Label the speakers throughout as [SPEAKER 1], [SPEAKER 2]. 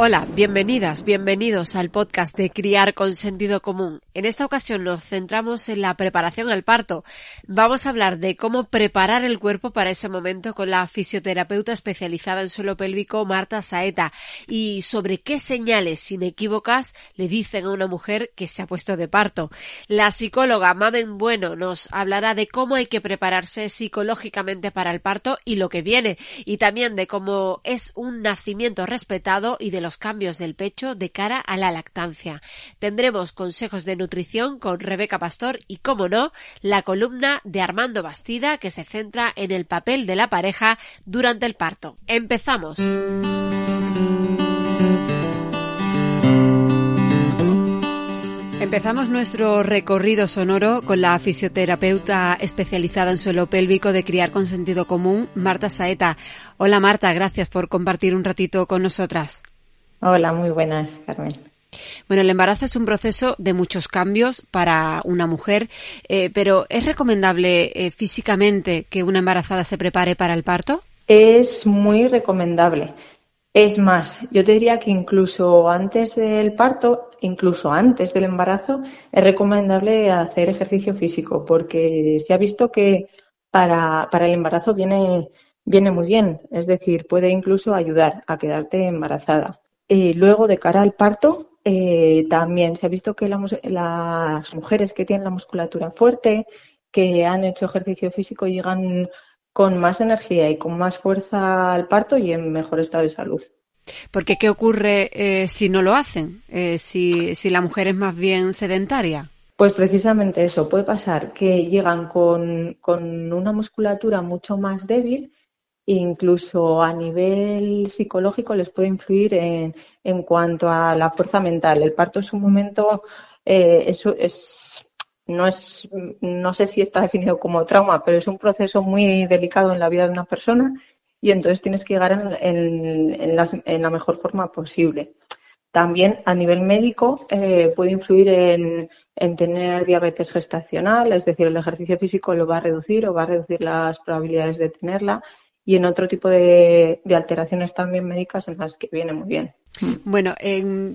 [SPEAKER 1] Hola, bienvenidas, bienvenidos al podcast de Criar con Sentido Común. En esta ocasión nos centramos en la preparación al parto. Vamos a hablar de cómo preparar el cuerpo para ese momento con la fisioterapeuta especializada en suelo pélvico Marta Saeta y sobre qué señales inequívocas le dicen a una mujer que se ha puesto de parto. La psicóloga Mamen Bueno nos hablará de cómo hay que prepararse psicológicamente para el parto y lo que viene y también de cómo es un nacimiento respetado y de los cambios del pecho de cara a la lactancia. Tendremos consejos de nutrición con Rebeca Pastor y, como no, la columna de Armando Bastida que se centra en el papel de la pareja durante el parto. Empezamos. Empezamos nuestro recorrido sonoro con la fisioterapeuta especializada en suelo pélvico de Criar con Sentido Común, Marta Saeta. Hola Marta, gracias por compartir un ratito con nosotras.
[SPEAKER 2] Hola, muy buenas, Carmen.
[SPEAKER 1] Bueno, el embarazo es un proceso de muchos cambios para una mujer, eh, pero ¿es recomendable eh, físicamente que una embarazada se prepare para el parto?
[SPEAKER 2] Es muy recomendable. Es más, yo te diría que incluso antes del parto, incluso antes del embarazo, es recomendable hacer ejercicio físico, porque se ha visto que para, para el embarazo viene, viene muy bien, es decir, puede incluso ayudar a quedarte embarazada. Eh, luego, de cara al parto, eh, también se ha visto que las mujeres que tienen la musculatura fuerte, que han hecho ejercicio físico, llegan con más energía y con más fuerza al parto y en mejor estado de salud.
[SPEAKER 1] Porque, ¿qué ocurre eh, si no lo hacen? si, si la mujer es más bien sedentaria.
[SPEAKER 2] Pues precisamente eso, puede pasar que llegan con, con una musculatura mucho más débil incluso a nivel psicológico les puede influir en, en cuanto a la fuerza mental. El parto es un momento, eh, eso es, no es, no sé si está definido como trauma, pero es un proceso muy delicado en la vida de una persona y entonces tienes que llegar en, en, la mejor forma posible. También a nivel médico eh, puede influir en, en tener diabetes gestacional, es decir, el ejercicio físico lo va a reducir o va a reducir las probabilidades de tenerla y en otro tipo de, alteraciones también médicas en las que viene muy bien.
[SPEAKER 1] Bueno,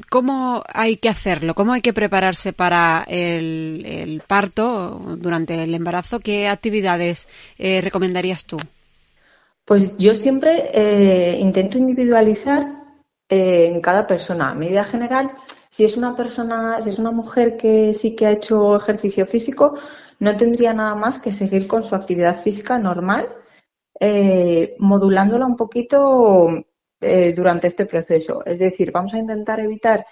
[SPEAKER 1] ¿cómo hay que hacerlo? ¿Cómo hay que prepararse para el, parto durante el embarazo? ¿Qué actividades eh, recomendarías tú?
[SPEAKER 2] Pues yo siempre eh, intento individualizar eh, en cada persona. A medida general, si es una persona, si es una mujer que sí que ha hecho ejercicio físico, no tendría nada más que seguir con su actividad física normal eh, modulándola un poquito eh, durante este proceso. Es decir, vamos a intentar evitar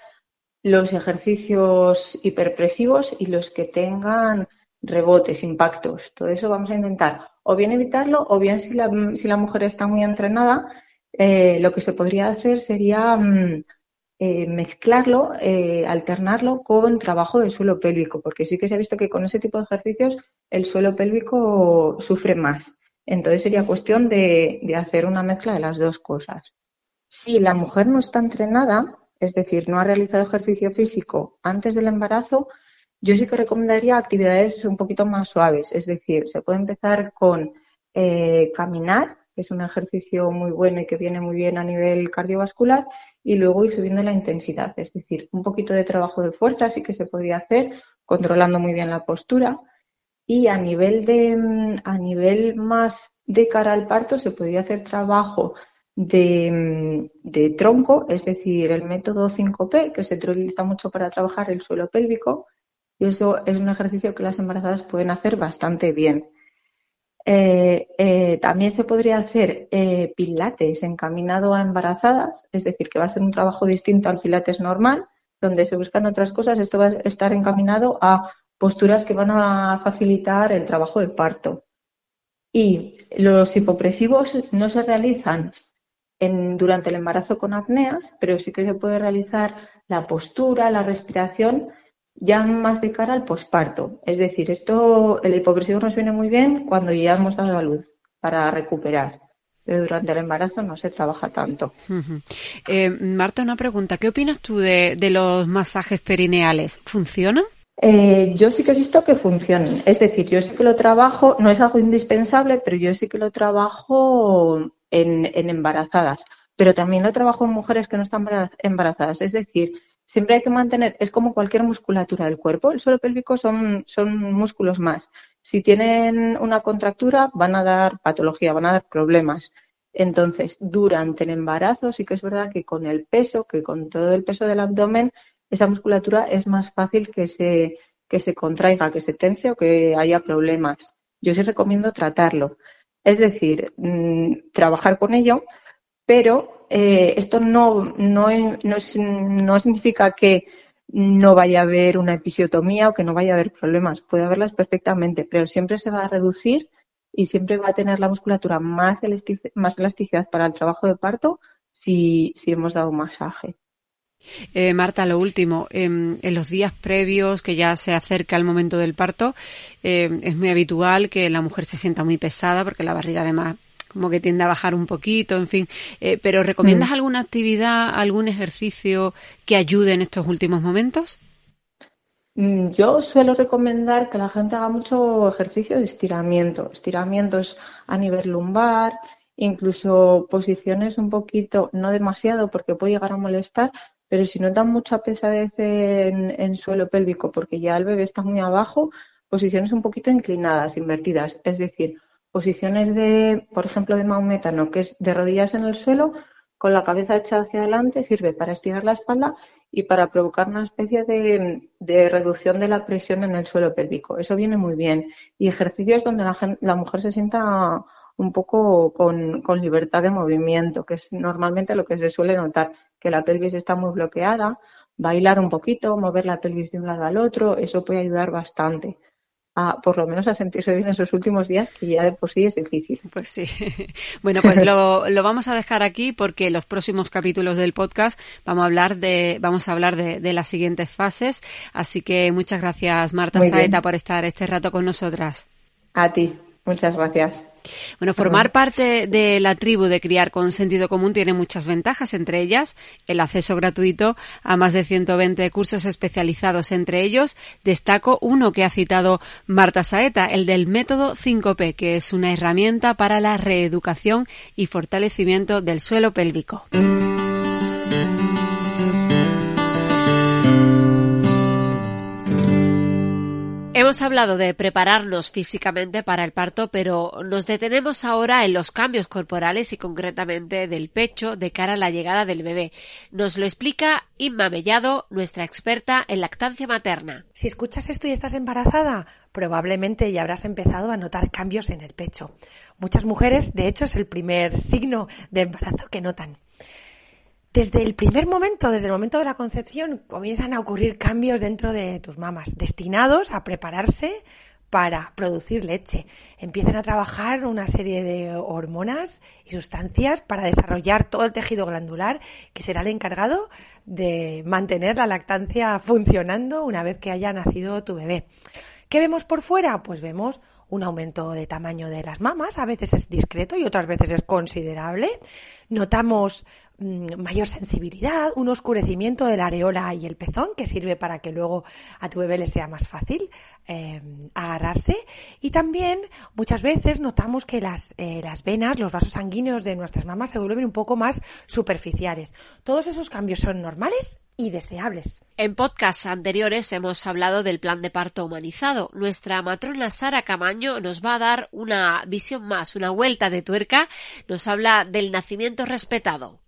[SPEAKER 2] los ejercicios hiperpresivos y los que tengan rebotes, impactos. Todo eso vamos a intentar o bien evitarlo o bien si la, mujer está muy entrenada, eh, lo que se podría hacer sería mm, mezclarlo, alternarlo con trabajo de suelo pélvico, porque sí que se ha visto que con ese tipo de ejercicios el suelo pélvico sufre más. Entonces sería cuestión de, hacer una mezcla de las dos cosas. Si la mujer no está entrenada, es decir, no ha realizado ejercicio físico antes del embarazo, yo sí que recomendaría actividades un poquito más suaves. Es decir, se puede empezar con eh, caminar, que es un ejercicio muy bueno y que viene muy bien a nivel cardiovascular, y luego ir subiendo la intensidad. Es decir, un poquito de trabajo de fuerza sí que se podría hacer, controlando muy bien la postura. Y a nivel, de, mm, a nivel más de cara al parto se podría hacer trabajo de, mm, de, tronco, es decir, el método 5P, que se utiliza mucho para trabajar el suelo pélvico, y eso es un ejercicio que las embarazadas pueden hacer bastante bien. Eh, eh, también se podría hacer eh, pilates encaminado a embarazadas, es decir, que va a ser un trabajo distinto al pilates normal, donde se buscan otras cosas. Esto va a estar encaminado a posturas que van a facilitar el trabajo de parto. Y los hipopresivos no se realizan durante el embarazo con apneas, pero sí que se puede realizar la postura, la respiración, ya más de cara al posparto. Es decir, esto, el hipopresivo nos viene muy bien cuando ya hemos dado a luz para recuperar. Pero durante el embarazo no se trabaja tanto.
[SPEAKER 1] Eh, Marta, una pregunta. ¿Qué opinas tú de, de los masajes perineales? ¿Funcionan?
[SPEAKER 2] Eh, yo sí que he visto que funcionan. Es decir, yo sí que lo trabajo, no es algo indispensable, pero yo sí que lo trabajo en, embarazadas. pero también lo trabajo en mujeres que no están embarazadas. Es decir, siempre hay que mantener, es como cualquier musculatura del cuerpo, el suelo pélvico son, son músculos más. Si tienen una contractura, van a dar patología, van a dar problemas. Entonces, durante el embarazo sí que es verdad que con el peso, que con todo el peso del abdomen, esa musculatura es más fácil que se, que se contraiga, que se tense o que haya problemas. Yo sí recomiendo tratarlo. Es decir, mm, trabajar con ello, pero eh, esto no, no, no, significa que no vaya a haber una episiotomía o que no vaya a haber problemas. Puede haberlas perfectamente, pero siempre se va a reducir y siempre va a tener la musculatura más, más elasticidad para el trabajo de parto si, si hemos dado masaje.
[SPEAKER 1] Eh, Marta, lo último, em, en los días previos que ya se acerca el momento del parto, em, es muy habitual que la mujer se sienta muy pesada porque la barriga además como que tiende a bajar un poquito, en fin. Eh, pero ¿recomiendas mm. alguna actividad, algún ejercicio que ayude en estos últimos momentos?
[SPEAKER 2] Mm, yo suelo recomendar que la gente haga mucho ejercicio de estiramiento, estiramientos a nivel lumbar, incluso posiciones un poquito, no demasiado porque puede llegar a molestar, pero si notan mucha pesadez en, en suelo pélvico porque ya el bebé está muy abajo, posiciones un poquito inclinadas, invertidas, es decir, posiciones de, por ejemplo, de maometano, que es de rodillas en el suelo, con la cabeza echada hacia adelante, sirve para estirar la espalda y para provocar una especie de, reducción de la presión en el suelo pélvico. Eso viene muy bien. Y ejercicios donde la, mujer se sienta un poco con, con, libertad de movimiento, que es normalmente lo que se suele notar, que la pelvis está muy bloqueada, bailar un poquito, mover la pelvis de un lado al otro, eso puede ayudar bastante a, por lo menos a sentirse bien en esos últimos días, que ya de por sí es difícil.
[SPEAKER 1] Pues sí. Bueno, pues lo, lo vamos a dejar aquí porque los próximos capítulos del podcast vamos a hablar de, vamos a hablar de, de las siguientes fases. Así que muchas gracias, Marta Saeta, por estar este rato con nosotras.
[SPEAKER 2] A ti. Muchas gracias.
[SPEAKER 1] Bueno, formar parte de la tribu de criar con sentido común tiene muchas ventajas, entre ellas el acceso gratuito a más de 120 cursos especializados. Entre ellos destaco uno que ha citado Marta Saeta, el del método 5P, que es una herramienta para la reeducación y fortalecimiento del suelo pélvico. Hemos hablado de prepararnos físicamente para el parto, pero nos detenemos ahora en los cambios corporales y concretamente del pecho de cara a la llegada del bebé. Nos lo explica Inma Mellado, nuestra experta en lactancia materna.
[SPEAKER 3] Si escuchas esto y estás embarazada, probablemente ya habrás empezado a notar cambios en el pecho. Muchas mujeres, de hecho, es el primer signo de embarazo que notan. Desde el primer momento, desde el momento de la concepción, comienzan a ocurrir cambios dentro de tus mamas, destinados a prepararse para producir leche. Empiezan a trabajar una serie de hormonas y sustancias para desarrollar todo el tejido glandular que será el encargado de mantener la lactancia funcionando una vez que haya nacido tu bebé. ¿Qué vemos por fuera? Pues vemos un aumento de tamaño de las mamas, a veces es discreto y otras veces es considerable. Notamos mayor sensibilidad, un oscurecimiento de la areola y el pezón que sirve para que luego a tu bebé le sea más fácil em, agarrarse. Y también muchas veces notamos que las, eh, las venas, los vasos sanguíneos de nuestras mamas se vuelven un poco más superficiales. Todos esos cambios son normales y deseables.
[SPEAKER 1] En podcasts anteriores hemos hablado del plan de parto humanizado. Nuestra matrona Sara Camaño nos va a dar una visión más, una vuelta de tuerca. Nos habla del nacimiento respetado.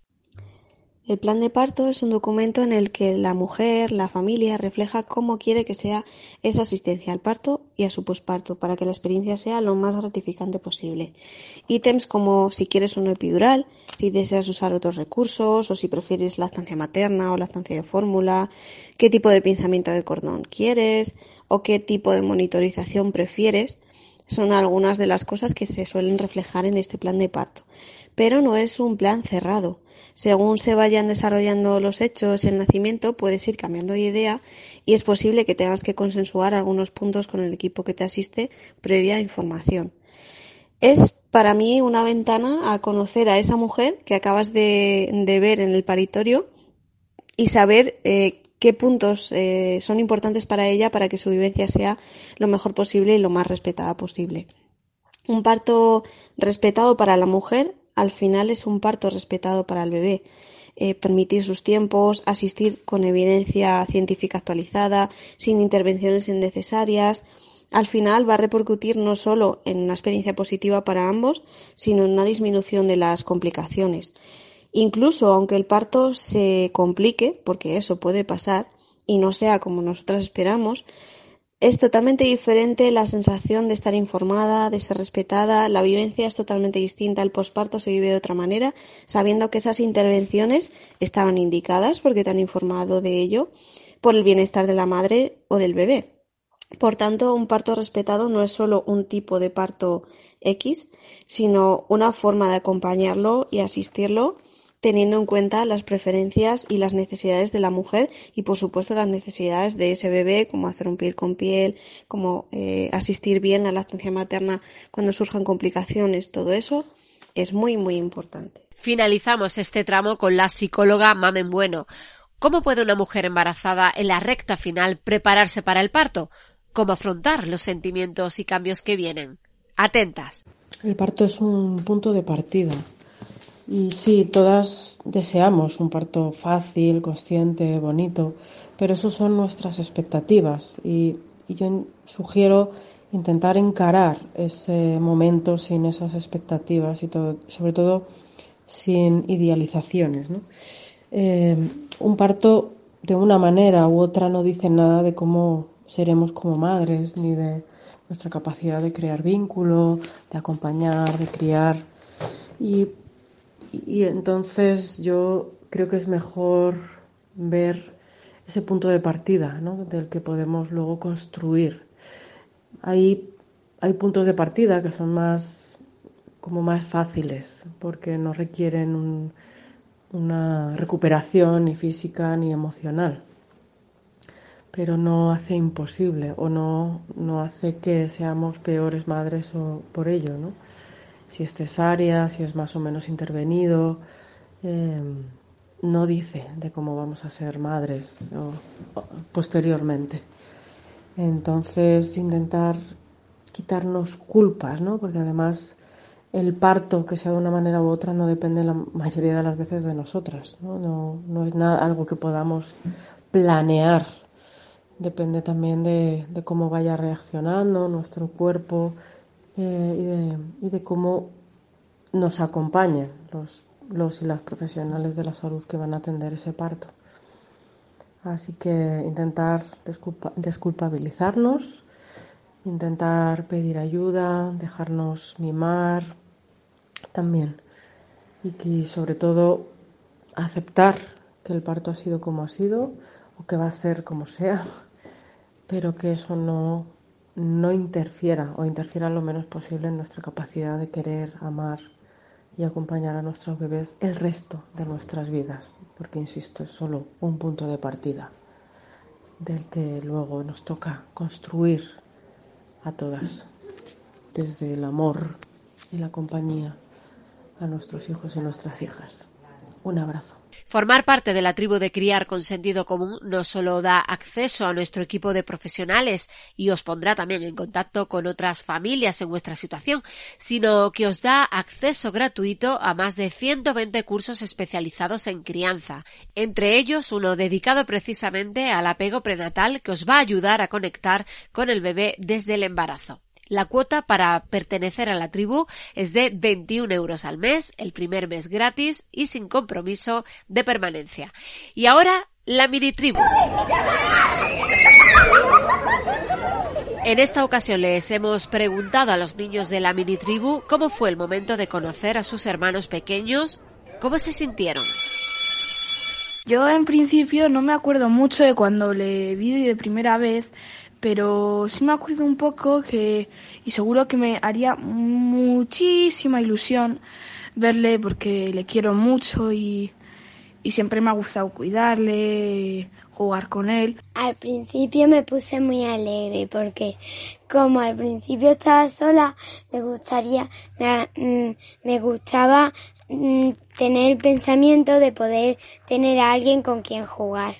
[SPEAKER 4] El plan de parto es un documento en el que la mujer, la familia, refleja cómo quiere que sea esa asistencia al parto y a su posparto para que la experiencia sea lo más gratificante posible. Ítems como si quieres un epidural, si deseas usar otros recursos o si prefieres lactancia materna o lactancia de fórmula, qué tipo de pinzamiento de cordón quieres o qué tipo de monitorización prefieres, son algunas de las cosas que se suelen reflejar en este plan de parto. Pero no es un plan cerrado según se vayan desarrollando los hechos el nacimiento, puedes ir cambiando de idea y es posible que tengas que consensuar algunos puntos con el equipo que te asiste previa información. Es para mí una ventana a conocer a esa mujer que acabas de, ver en el paritorio y saber eh, qué puntos eh, son importantes para ella para que su vivencia sea lo mejor posible y lo más respetada posible. Un parto respetado para la mujer al final es un parto respetado para el bebé. Eh, permitir sus tiempos, asistir con evidencia científica actualizada, sin intervenciones innecesarias. Al final va a repercutir no solo en una experiencia positiva para ambos, sino en una disminución de las complicaciones. Incluso aunque el parto se complique, porque eso puede pasar, y no sea como nosotras esperamos, es totalmente diferente la sensación de estar informada, de ser respetada, la vivencia es totalmente distinta, el posparto se vive de otra manera, sabiendo que esas intervenciones estaban indicadas porque te han informado de ello por el bienestar de la madre o del bebé. Por tanto, un parto respetado no es solo un tipo de parto X, sino una forma de acompañarlo y asistirlo teniendo en cuenta las preferencias y las necesidades de la mujer y por supuesto las necesidades de ese bebé, como hacer un piel con piel, como eh, asistir bien a la lactancia materna cuando surjan complicaciones, todo eso es muy muy importante.
[SPEAKER 1] Finalizamos este tramo con la psicóloga Mamen Bueno. ¿Cómo puede una mujer embarazada en la recta final prepararse para el parto? ¿Cómo afrontar los sentimientos y cambios que vienen? Atentas.
[SPEAKER 5] El parto es un punto de partida y sí, todas deseamos un parto fácil, consciente, bonito, pero eso son nuestras expectativas y, yo sugiero intentar encarar ese momento sin esas expectativas y todo, sobre todo sin idealizaciones. Eh, un parto de una manera u otra no dice nada de cómo seremos como madres ni de nuestra capacidad de crear vínculo, de acompañar, de criar. Y y entonces yo creo que es mejor ver ese punto de partida ¿no? del que podemos luego construir. Hay, hay puntos de partida que son más como más fáciles porque no requieren una recuperación ni física ni emocional pero no hace imposible o no, no hace que seamos peores madres o por ello, ¿no? Si es cesárea, si es más o menos intervenido. Em, no dice de cómo vamos a ser madres posteriormente. Entonces, intentar quitarnos culpas, ¿no? Porque además el parto, que sea de una manera u otra, no depende la mayoría de las veces de nosotras, ¿no? No, no es nada, algo que podamos planear. Depende también de, de cómo vaya reaccionando nuestro cuerpo, eh, y, de, cómo nos acompañan los, los y las profesionales de la salud que van a atender ese parto. Así que intentar desculpabilizarnos, intentar pedir ayuda, dejarnos mimar también. Y que sobre todo aceptar que el parto ha sido como ha sido o que va a ser como sea, pero que eso no no interfiera o interfiera lo menos posible en nuestra capacidad de querer, amar y acompañar a nuestros bebés el resto de nuestras vidas, porque insisto, es solo un punto de partida del que luego nos toca construir a todas, desde el amor y la compañía a nuestros hijos y nuestras hijas. Un abrazo.
[SPEAKER 1] Formar parte de la tribu de criar con sentido común no solo da acceso a nuestro equipo de profesionales y os pondrá también en contacto con otras familias en vuestra situación, sino que os da acceso gratuito a más de 120 cursos especializados en crianza, entre ellos uno dedicado precisamente al apego prenatal que os va a ayudar a conectar con el bebé desde el embarazo. La cuota para pertenecer a la tribu es de 21 euros al mes, el primer mes gratis y sin compromiso de permanencia. Y ahora, la mini tribu. En esta ocasión les hemos preguntado a los niños de la mini tribu cómo fue el momento de conocer a sus hermanos pequeños, cómo se sintieron.
[SPEAKER 6] Yo en principio no me acuerdo mucho de cuando le vi de primera vez, pero sí me acuerdo un poco que, y seguro que me haría muchísima ilusión verle porque le quiero mucho y, y siempre me ha gustado cuidarle, jugar con él.
[SPEAKER 7] Al principio me puse muy alegre porque como al principio estaba sola, me gustaría, me, mm, gustaba mm, tener el pensamiento de poder tener a alguien con quien jugar.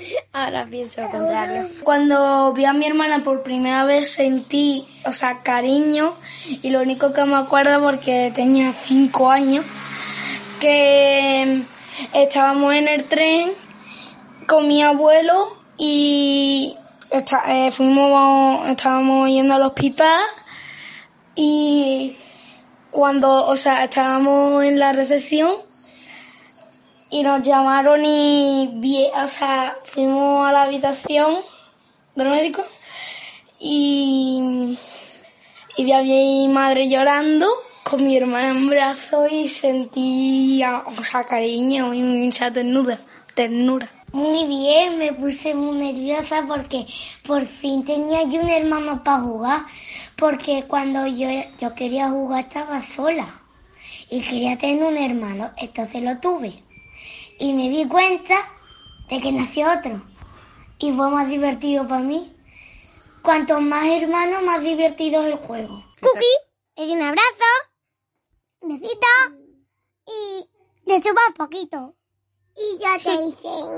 [SPEAKER 7] Ahora pienso lo contrario.
[SPEAKER 8] Cuando vi a mi hermana por primera vez sentí, o sea, cariño y lo único que me acuerdo porque tenía cinco años, que estábamos en el tren con mi abuelo y eh, fuimos, estábamos yendo al hospital y cuando, o sea, estábamos en la recepción y nos llamaron y, o sea, fuimos a la habitación del médico y, vi a mi madre llorando con mi hermana en brazos y sentía, o sea, cariño y mucha ternura, ternura.
[SPEAKER 7] Muy bien, me puse muy nerviosa porque por fin tenía yo un hermano para jugar, porque cuando yo, yo quería jugar estaba sola y quería tener un hermano, entonces lo tuve. Y me di cuenta de que nació otro y fue más divertido para mí. Cuanto más hermanos, más divertido es el juego.
[SPEAKER 9] Cookie, un abrazo, besito y le suba un poquito. Y yo te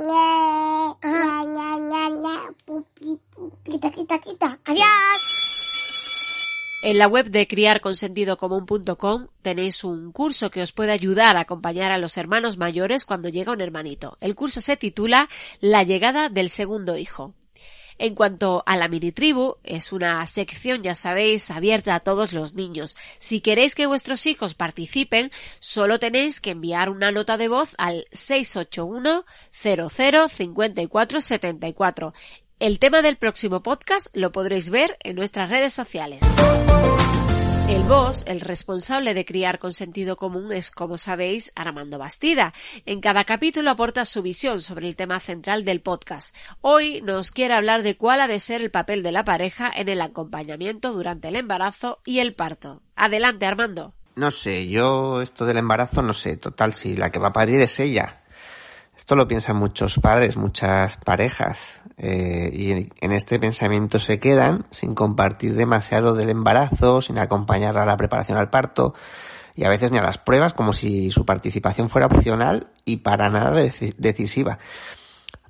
[SPEAKER 9] ña, ña, ña, ña, pupi, pupi. Quita, quita, quita. Adiós.
[SPEAKER 1] En la web de criarconsentidocomún.com tenéis un curso que os puede ayudar a acompañar a los hermanos mayores cuando llega un hermanito. El curso se titula La llegada del segundo hijo. En cuanto a la mini tribu, es una sección, ya sabéis, abierta a todos los niños. Si queréis que vuestros hijos participen, solo tenéis que enviar una nota de voz al 681 00 54 74. El tema del próximo podcast lo podréis ver en nuestras redes sociales. El boss, el responsable de criar con sentido común, es, como sabéis, Armando Bastida. En cada capítulo aporta su visión sobre el tema central del podcast. Hoy nos quiere hablar de cuál ha de ser el papel de la pareja en el acompañamiento durante el embarazo y el parto. Adelante, Armando.
[SPEAKER 10] No sé, yo esto del embarazo no sé, total, si la que va a parir es ella. Esto lo piensan muchos padres, muchas parejas, eh, y en este pensamiento se quedan sin compartir demasiado del embarazo, sin acompañar a la preparación al parto y a veces ni a las pruebas, como si su participación fuera opcional y para nada decisiva.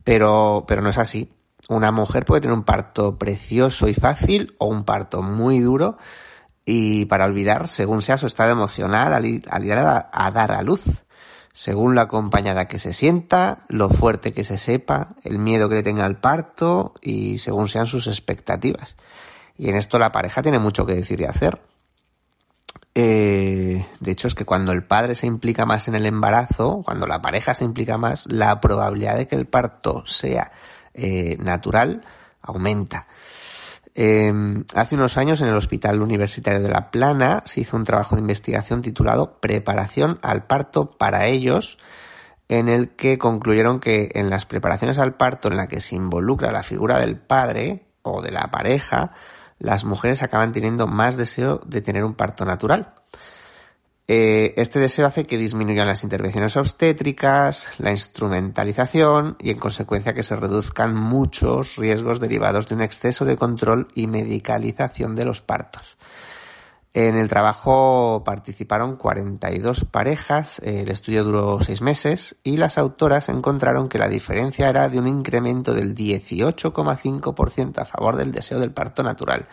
[SPEAKER 10] Pero, pero no es así. Una mujer puede tener un parto precioso y fácil o un parto muy duro y para olvidar según sea su estado emocional al ir, a dar a luz según la acompañada que se sienta, lo fuerte que se sepa, el miedo que le tenga al parto y según sean sus expectativas. Y en esto la pareja tiene mucho que decir y hacer. Eh, de hecho, es que cuando el padre se implica más en el embarazo, cuando la pareja se implica más, la probabilidad de que el parto sea eh, natural aumenta. Em, hace unos años en el Hospital Universitario de La Plana se hizo un trabajo de investigación titulado Preparación al parto para ellos, en el que concluyeron que en las preparaciones al parto en la que se involucra la figura del padre o de la pareja, las mujeres acaban teniendo más deseo de tener un parto natural. Eh, este deseo hace que disminuyan las intervenciones obstétricas, la instrumentalización y en consecuencia que se reduzcan muchos riesgos derivados de un exceso de control y medicalización de los partos. En el trabajo participaron 42 parejas, el estudio duró seis meses y las autoras encontraron que la diferencia era de un incremento del 18,5% a favor del deseo del parto natural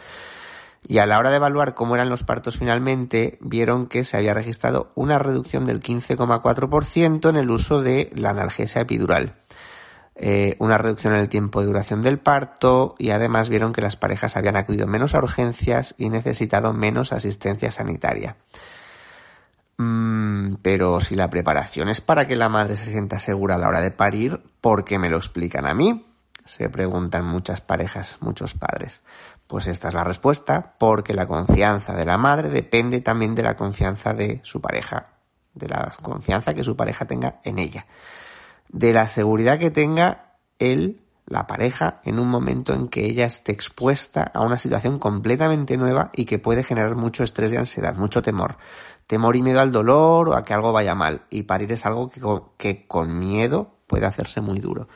[SPEAKER 10] y a la hora de evaluar cómo eran los partos finalmente, vieron que se había registrado una reducción del 15,4% en el uso de la analgesia epidural. Eh, una reducción en el tiempo de duración del parto y además vieron que las parejas habían acudido menos a urgencias y necesitado menos asistencia sanitaria. Mm, pero si la preparación es para que la madre se sienta segura a la hora de parir, ¿por qué me lo explican a mí? Se preguntan muchas parejas, muchos padres. Pues esta es la respuesta, porque la confianza de la madre depende también de la confianza de su pareja, de la confianza que su pareja tenga en ella, de la seguridad que tenga él, la pareja, en un momento en que ella esté expuesta a una situación completamente nueva y que puede generar mucho estrés y ansiedad, mucho temor. Temor y miedo al dolor o a que algo vaya mal. Y parir es algo que, que con miedo puede hacerse muy duro.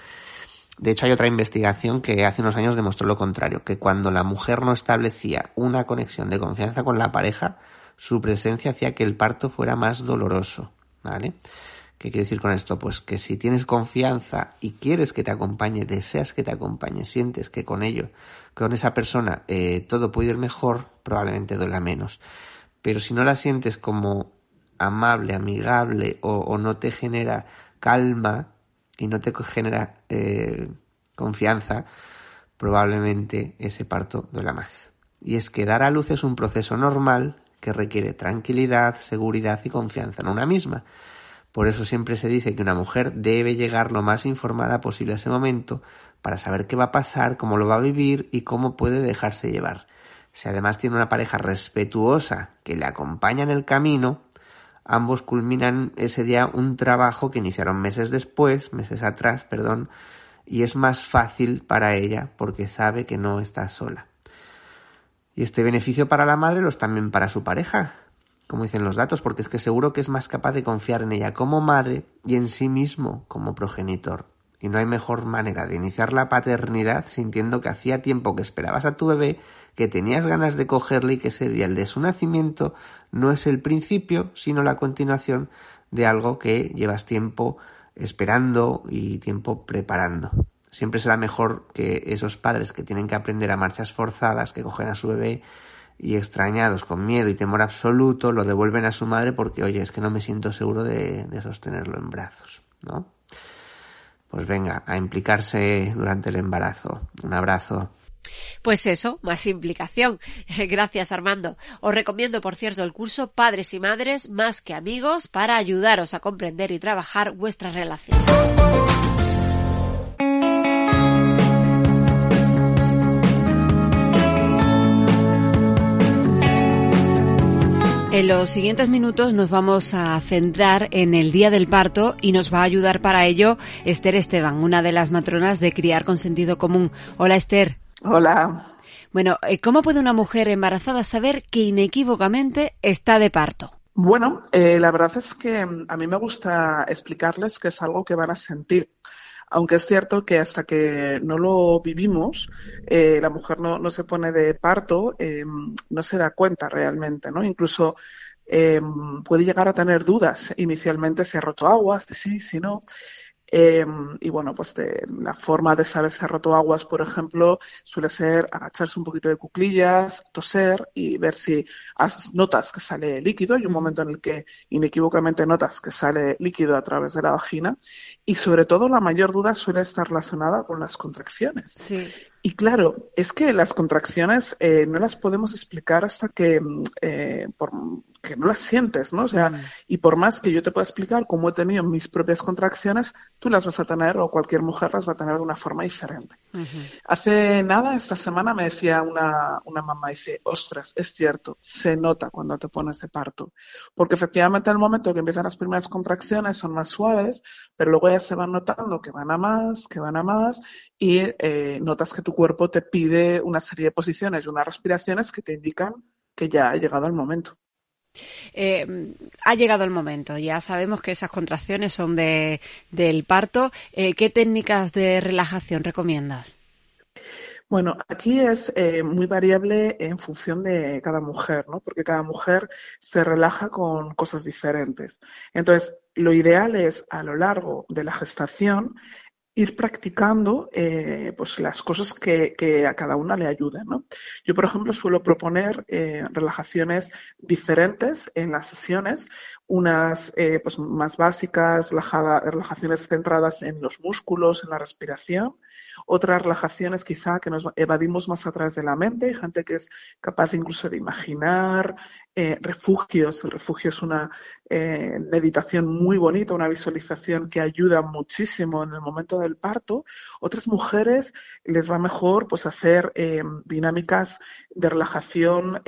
[SPEAKER 10] De hecho, hay otra investigación que hace unos años demostró lo contrario, que cuando la mujer no establecía una conexión de confianza con la pareja, su presencia hacía que el parto fuera más doloroso, ¿vale? ¿Qué quiere decir con esto? Pues que si tienes confianza y quieres que te acompañe, deseas que te acompañe, sientes que con ello, con esa persona, eh, todo puede ir mejor, probablemente duela menos. Pero si no la sientes como amable, amigable o, no te genera calma y no te genera eh, confianza, probablemente ese parto duela más. Y es que dar a luz es un proceso normal que requiere tranquilidad, seguridad y confianza en una misma. Por eso siempre se dice que una mujer debe llegar lo más informada posible a ese momento para saber qué va a pasar, cómo lo va a vivir y cómo puede dejarse llevar. Si además tiene una pareja respetuosa que le acompaña en el camino, ambos culminan ese día un trabajo que iniciaron meses después, meses atrás, perdón, y es más fácil para ella porque sabe que no está sola. Y este beneficio para la madre lo es también para su pareja, como dicen los datos, porque es que seguro que es más capaz de confiar en ella como madre y en sí mismo como progenitor. Y no hay mejor manera de iniciar la paternidad sintiendo que hacía tiempo que esperabas a tu bebé, que tenías ganas de cogerle y que ese día, el de su nacimiento, no es el principio, sino la continuación de algo que llevas tiempo esperando y tiempo preparando. Siempre será mejor que esos padres que tienen que aprender a marchas forzadas, que cogen a su bebé y extrañados, con miedo y temor absoluto, lo devuelven a su madre porque, oye, es que no me siento seguro de, sostenerlo en brazos, ¿no? Pues venga, a implicarse durante el embarazo. Un abrazo.
[SPEAKER 1] Pues eso, más implicación. Gracias Armando. Os recomiendo, por cierto, el curso Padres y Madres más que amigos para ayudaros a comprender y trabajar vuestra relación. En los siguientes minutos nos vamos a centrar en el día del parto y nos va a ayudar para ello Esther Esteban, una de las matronas de Criar con Sentido Común. Hola Esther.
[SPEAKER 11] Hola.
[SPEAKER 1] Bueno, eh, ¿cómo puede una mujer embarazada saber que inequívocamente está de parto?
[SPEAKER 11] Bueno, eh, la verdad es que mm, a mí me gusta explicarles que es algo que van a sentir aunque es cierto que hasta que no lo vivimos, eh, la mujer no, no, se pone de parto, eh, no se da cuenta realmente, ¿no? Incluso eh, puede llegar a tener dudas inicialmente si ha roto aguas, de sí, si no. Em, y bueno, pues la forma de saber si ha roto aguas, por ejemplo, suele ser agacharse un poquito de cuclillas, toser y ver si notas que sale líquido. Hay un momento en el que inequívocamente notas que sale líquido a través de la vagina. Y sobre todo la mayor duda suele estar relacionada con las contracciones.
[SPEAKER 1] Sí.
[SPEAKER 11] Y claro, es que las contracciones eh, no las podemos explicar hasta que, mm, eh, por, que no las sientes, ¿no? O sea, y por más que yo te pueda explicar cómo he tenido mis propias contracciones, tú las vas a tener o cualquier mujer las va a tener de una forma diferente. Hace nada, esta semana me decía una, una mamá, dice, ostras, es cierto, se nota cuando te pones de parto. Porque efectivamente al momento que empiezan las primeras contracciones son más suaves, pero luego ya se van notando que van a más, que van a más, y eh, notas que tu cuerpo te pide una serie de posiciones y unas respiraciones que te indican que ya ha llegado el momento.
[SPEAKER 1] Eh, ha llegado el momento, ya sabemos que esas contracciones son de, del parto. Eh, ¿Qué técnicas de relajación recomiendas?
[SPEAKER 11] Bueno, aquí es eh, muy variable en función de cada mujer, ¿no? Porque cada mujer se relaja con cosas diferentes. Entonces, lo ideal es a lo largo de la gestación ir practicando eh, pues las cosas que, que, a cada una le ayuden. ¿no? Yo, por ejemplo, suelo proponer eh, relajaciones diferentes en las sesiones, unas eh, pues más básicas, relajaciones centradas en los músculos, en la respiración, otras relajaciones quizá que nos evadimos más a través de la mente, gente que es capaz incluso de imaginar, eh, refugios. El refugio es una eh, meditación muy bonita, una visualización que ayuda muchísimo en el momento del parto. Otras mujeres les va mejor pues hacer eh, dinámicas de relajación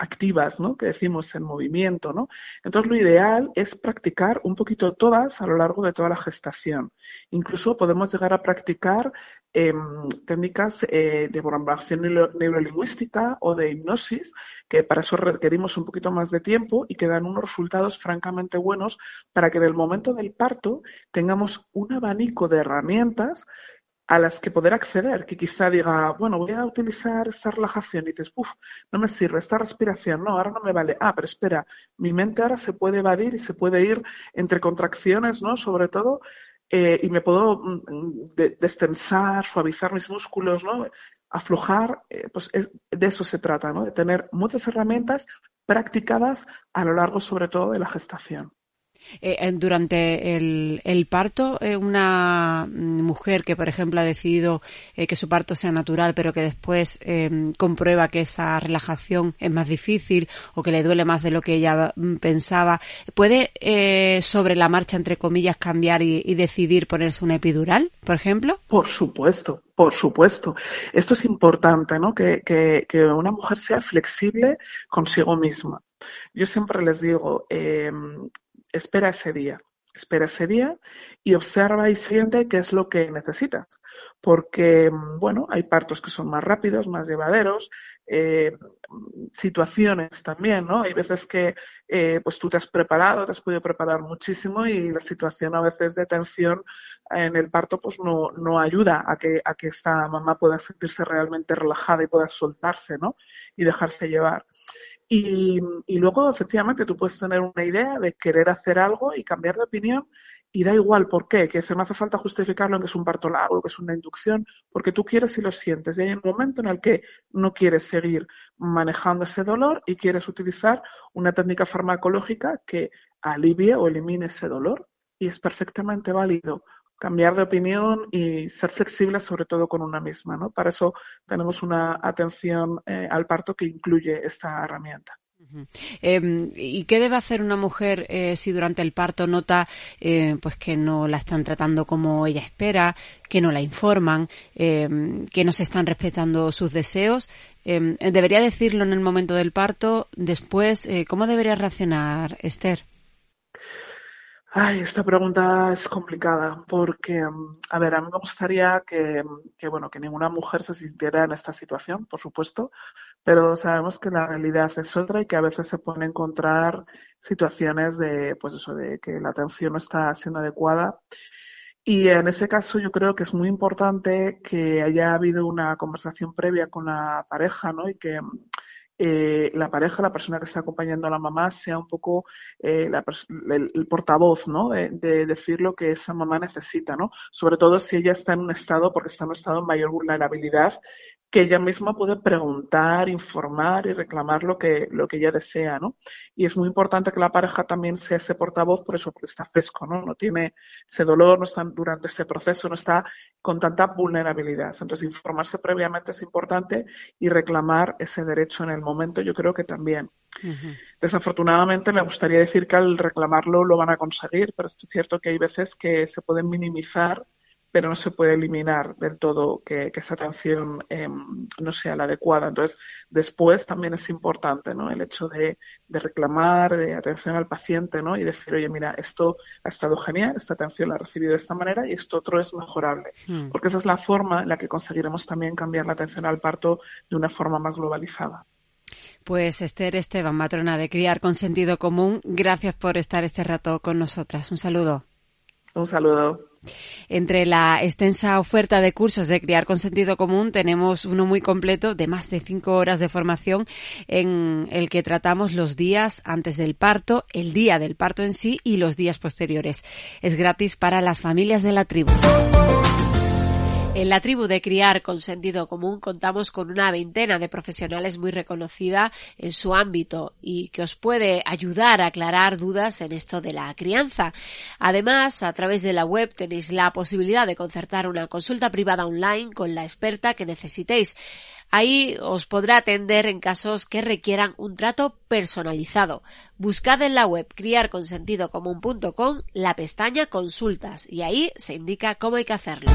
[SPEAKER 11] activas, ¿no? Que decimos en movimiento, ¿no? Entonces lo ideal es practicar un poquito todas a lo largo de toda la gestación. Incluso podemos llegar a practicar Em, técnicas eh, de programación neurolingüística o de hipnosis, que para eso requerimos un poquito más de tiempo y que dan unos resultados francamente buenos para que en el momento del parto tengamos un abanico de herramientas a las que poder acceder, que quizá diga, bueno, voy a utilizar esta relajación y dices, uff, no me sirve, esta respiración, no, ahora no me vale. Ah, pero espera, mi mente ahora se puede evadir y se puede ir entre contracciones, ¿no? Sobre todo, eh, y me puedo mm, destensar, suavizar mis músculos, ¿no? Aflojar, eh, pues de eso se trata, ¿no? De tener muchas herramientas practicadas a lo largo, sobre todo, de la gestación.
[SPEAKER 1] Eh, durante el, parto, eh, una mujer que, por ejemplo, ha decidido eh, que su parto sea natural, pero que después comprueba que esa relajación es más difícil o que le duele más de lo que ella mm, pensaba, ¿puede sobre la marcha, entre comillas, cambiar y, decidir ponerse una epidural, por ejemplo?
[SPEAKER 11] Por supuesto, por supuesto. Esto es importante, ¿no? Que, que, que una mujer sea flexible consigo misma. Yo siempre les digo, eh, espera ese día, espera ese día y observa y siente qué es lo que necesitas. Porque, bueno, hay partos que son más rápidos, más llevaderos, eh, situaciones también, ¿no? Hay veces que eh, pues tú te has preparado, te has podido preparar muchísimo y la situación a veces de tensión en el parto pues no, no ayuda a que, a que esta mamá pueda sentirse realmente relajada y pueda soltarse, ¿no? Y dejarse llevar. Y, luego, efectivamente, tú puedes tener una idea de querer hacer algo y cambiar de opinión y da igual por qué, que no hace falta justificarlo en que es un parto largo, que es una inducción, porque tú quieres y lo sientes. Y hay un momento en el que no quieres seguir manejando ese dolor y quieres utilizar una técnica farmacológica que alivie o elimine ese dolor y es perfectamente válido cambiar de opinión y ser flexible sobre todo con una misma. ¿no? Para eso tenemos una atención eh, al parto que incluye esta herramienta.
[SPEAKER 1] Em, ¿Y qué debe hacer una mujer eh, si durante el parto nota eh, pues que no la están tratando como ella espera, que no la informan, em, que no se están respetando sus deseos? Em, ¿Debería decirlo en el momento del parto? Después, ¿cómo debería reaccionar Esther?
[SPEAKER 11] Ay, esta pregunta es complicada porque, mm, a ver, a mí me gustaría que, que, bueno, que ninguna mujer se sintiera en esta situación, por supuesto, pero sabemos que la realidad es otra y que a veces se pueden encontrar situaciones de, pues eso, de que la atención no está siendo adecuada. Y en ese caso yo creo que es muy importante que haya habido una conversación previa con la pareja, ¿no? Y que eh, la pareja, la persona que está acompañando a la mamá, sea un poco eh, el, portavoz, ¿no? De, de, decir lo que esa mamá necesita, ¿no? Sobre todo si ella está en un estado, porque está en un estado de mayor vulnerabilidad que ella misma puede preguntar, informar y reclamar lo que, lo que ella desea, ¿no? Y es muy importante que la pareja también sea ese portavoz, por eso, porque está fresco, ¿no? No tiene ese dolor, no está durante ese proceso, no está con tanta vulnerabilidad. Entonces, informarse previamente es importante y reclamar ese derecho en el momento, yo creo que también. Desafortunadamente, me gustaría decir que al reclamarlo lo van a conseguir, pero es cierto que hay veces que se pueden minimizar pero no se puede eliminar del todo que, esa atención em, no sea la adecuada. Entonces, después también es importante ¿no? el hecho de, reclamar, de atención al paciente ¿no? y decir, oye, mira, esto ha estado genial, esta atención la ha recibido de esta manera y esto otro es mejorable. Hmm. Porque esa es la forma en la que conseguiremos también cambiar la atención al parto de una forma más globalizada.
[SPEAKER 1] Pues Esther Esteban, matrona de Criar con Sentido Común, gracias por estar este rato con nosotras. Un saludo.
[SPEAKER 11] Un saludo.
[SPEAKER 1] Entre la extensa oferta de cursos de Criar con Sentido Común tenemos uno muy completo de más de cinco horas de formación en el que tratamos los días antes del parto, el día del parto en sí y los días posteriores. Es gratis para las familias de la tribu. En la tribu de Criar con Sentido Común contamos con una veintena de profesionales muy reconocida en su ámbito y que os puede ayudar a aclarar dudas en esto de la crianza. Además, a través de la web tenéis la posibilidad de concertar una consulta privada online con la experta que necesitéis. Ahí os podrá atender en casos que requieran un trato personalizado. Buscad en la web criarconsentidocomún.com la pestaña consultas y ahí se indica cómo hay que hacerlo.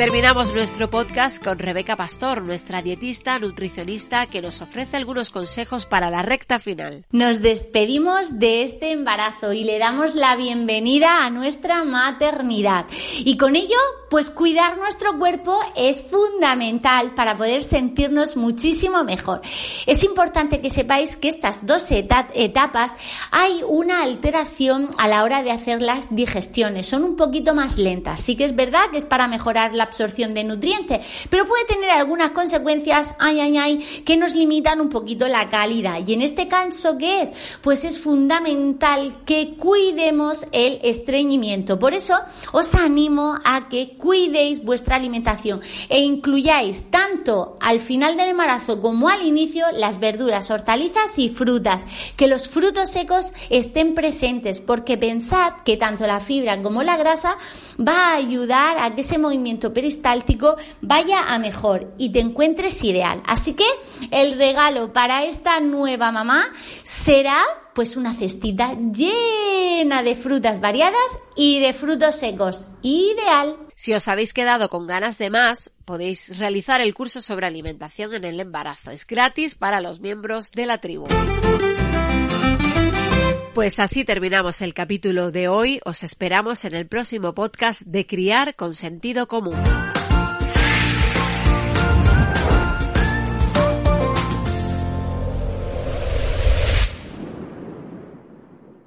[SPEAKER 1] Terminamos nuestro podcast con Rebeca Pastor, nuestra dietista nutricionista que nos ofrece algunos consejos para la recta final.
[SPEAKER 12] Nos despedimos de este embarazo y le damos la bienvenida a nuestra maternidad. Y con ello pues cuidar nuestro cuerpo es fundamental para poder sentirnos muchísimo mejor. Es importante que sepáis que estas dos etapas hay una alteración a la hora de hacer las digestiones, son un poquito más lentas. Sí que es verdad que es para mejorar la absorción de nutrientes, pero puede tener algunas consecuencias, ay, ay, ay, que nos limitan un poquito la calidad. Y en este caso, ¿qué es? Pues es fundamental que cuidemos el estreñimiento. Por eso os animo a que cuidéis vuestra alimentación e incluyáis tanto al final del embarazo como al inicio las verduras, hortalizas y frutas. Que los frutos secos estén presentes porque pensad que tanto la fibra como la grasa va a ayudar a que ese movimiento peristáltico vaya a mejor y te encuentres ideal. Así que el regalo para esta nueva mamá será pues una cestita llena de frutas variadas y de frutos secos. Ideal.
[SPEAKER 1] Si os habéis quedado con ganas de más, podéis realizar el curso sobre alimentación en el embarazo. Es gratis para los miembros de la tribu. Pues así terminamos el capítulo de hoy. Os esperamos en el próximo podcast de Criar con Sentido Común.